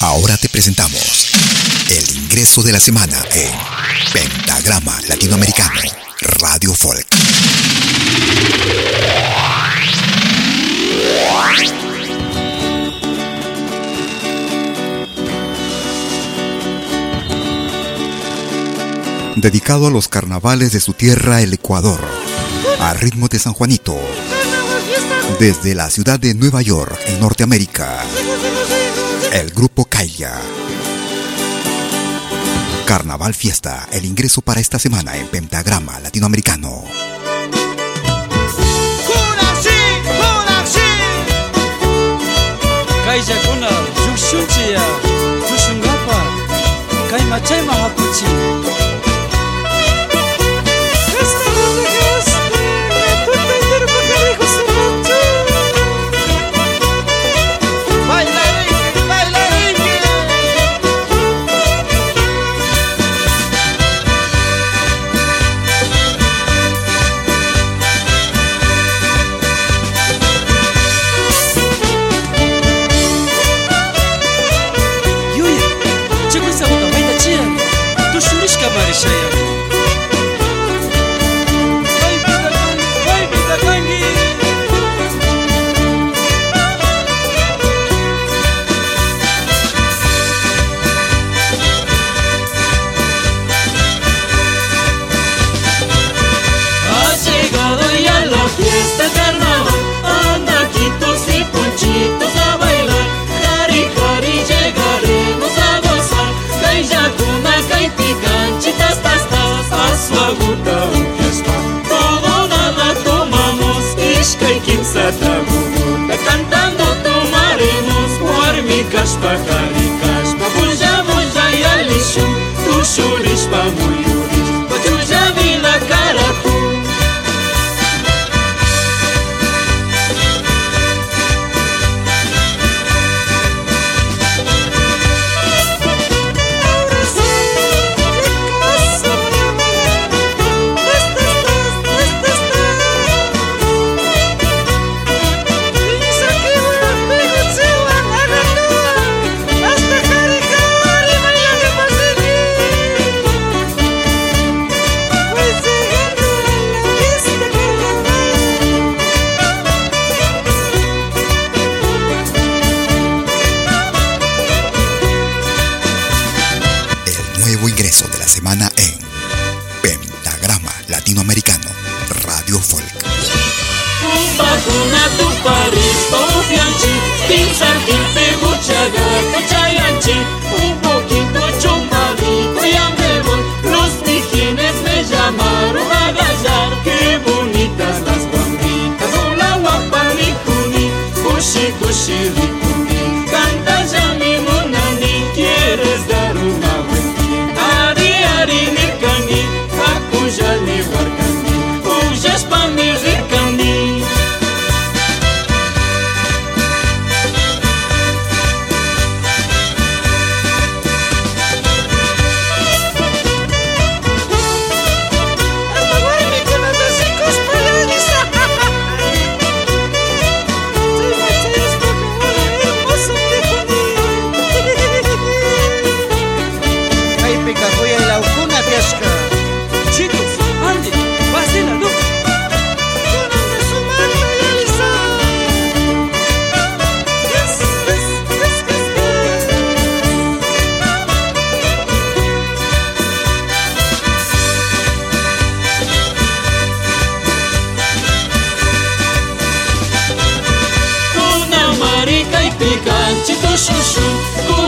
Ahora te presentamos el ingreso de la semana en Pentagrama Latinoamericano Radio Folk. Dedicado a los carnavales de su tierra, el Ecuador, a ritmo de San Juanito, desde la ciudad de Nueva York, en Norteamérica. El grupo Caiga. Carnaval Fiesta, el ingreso para esta semana en Pentagrama Latinoamericano. semana 是是，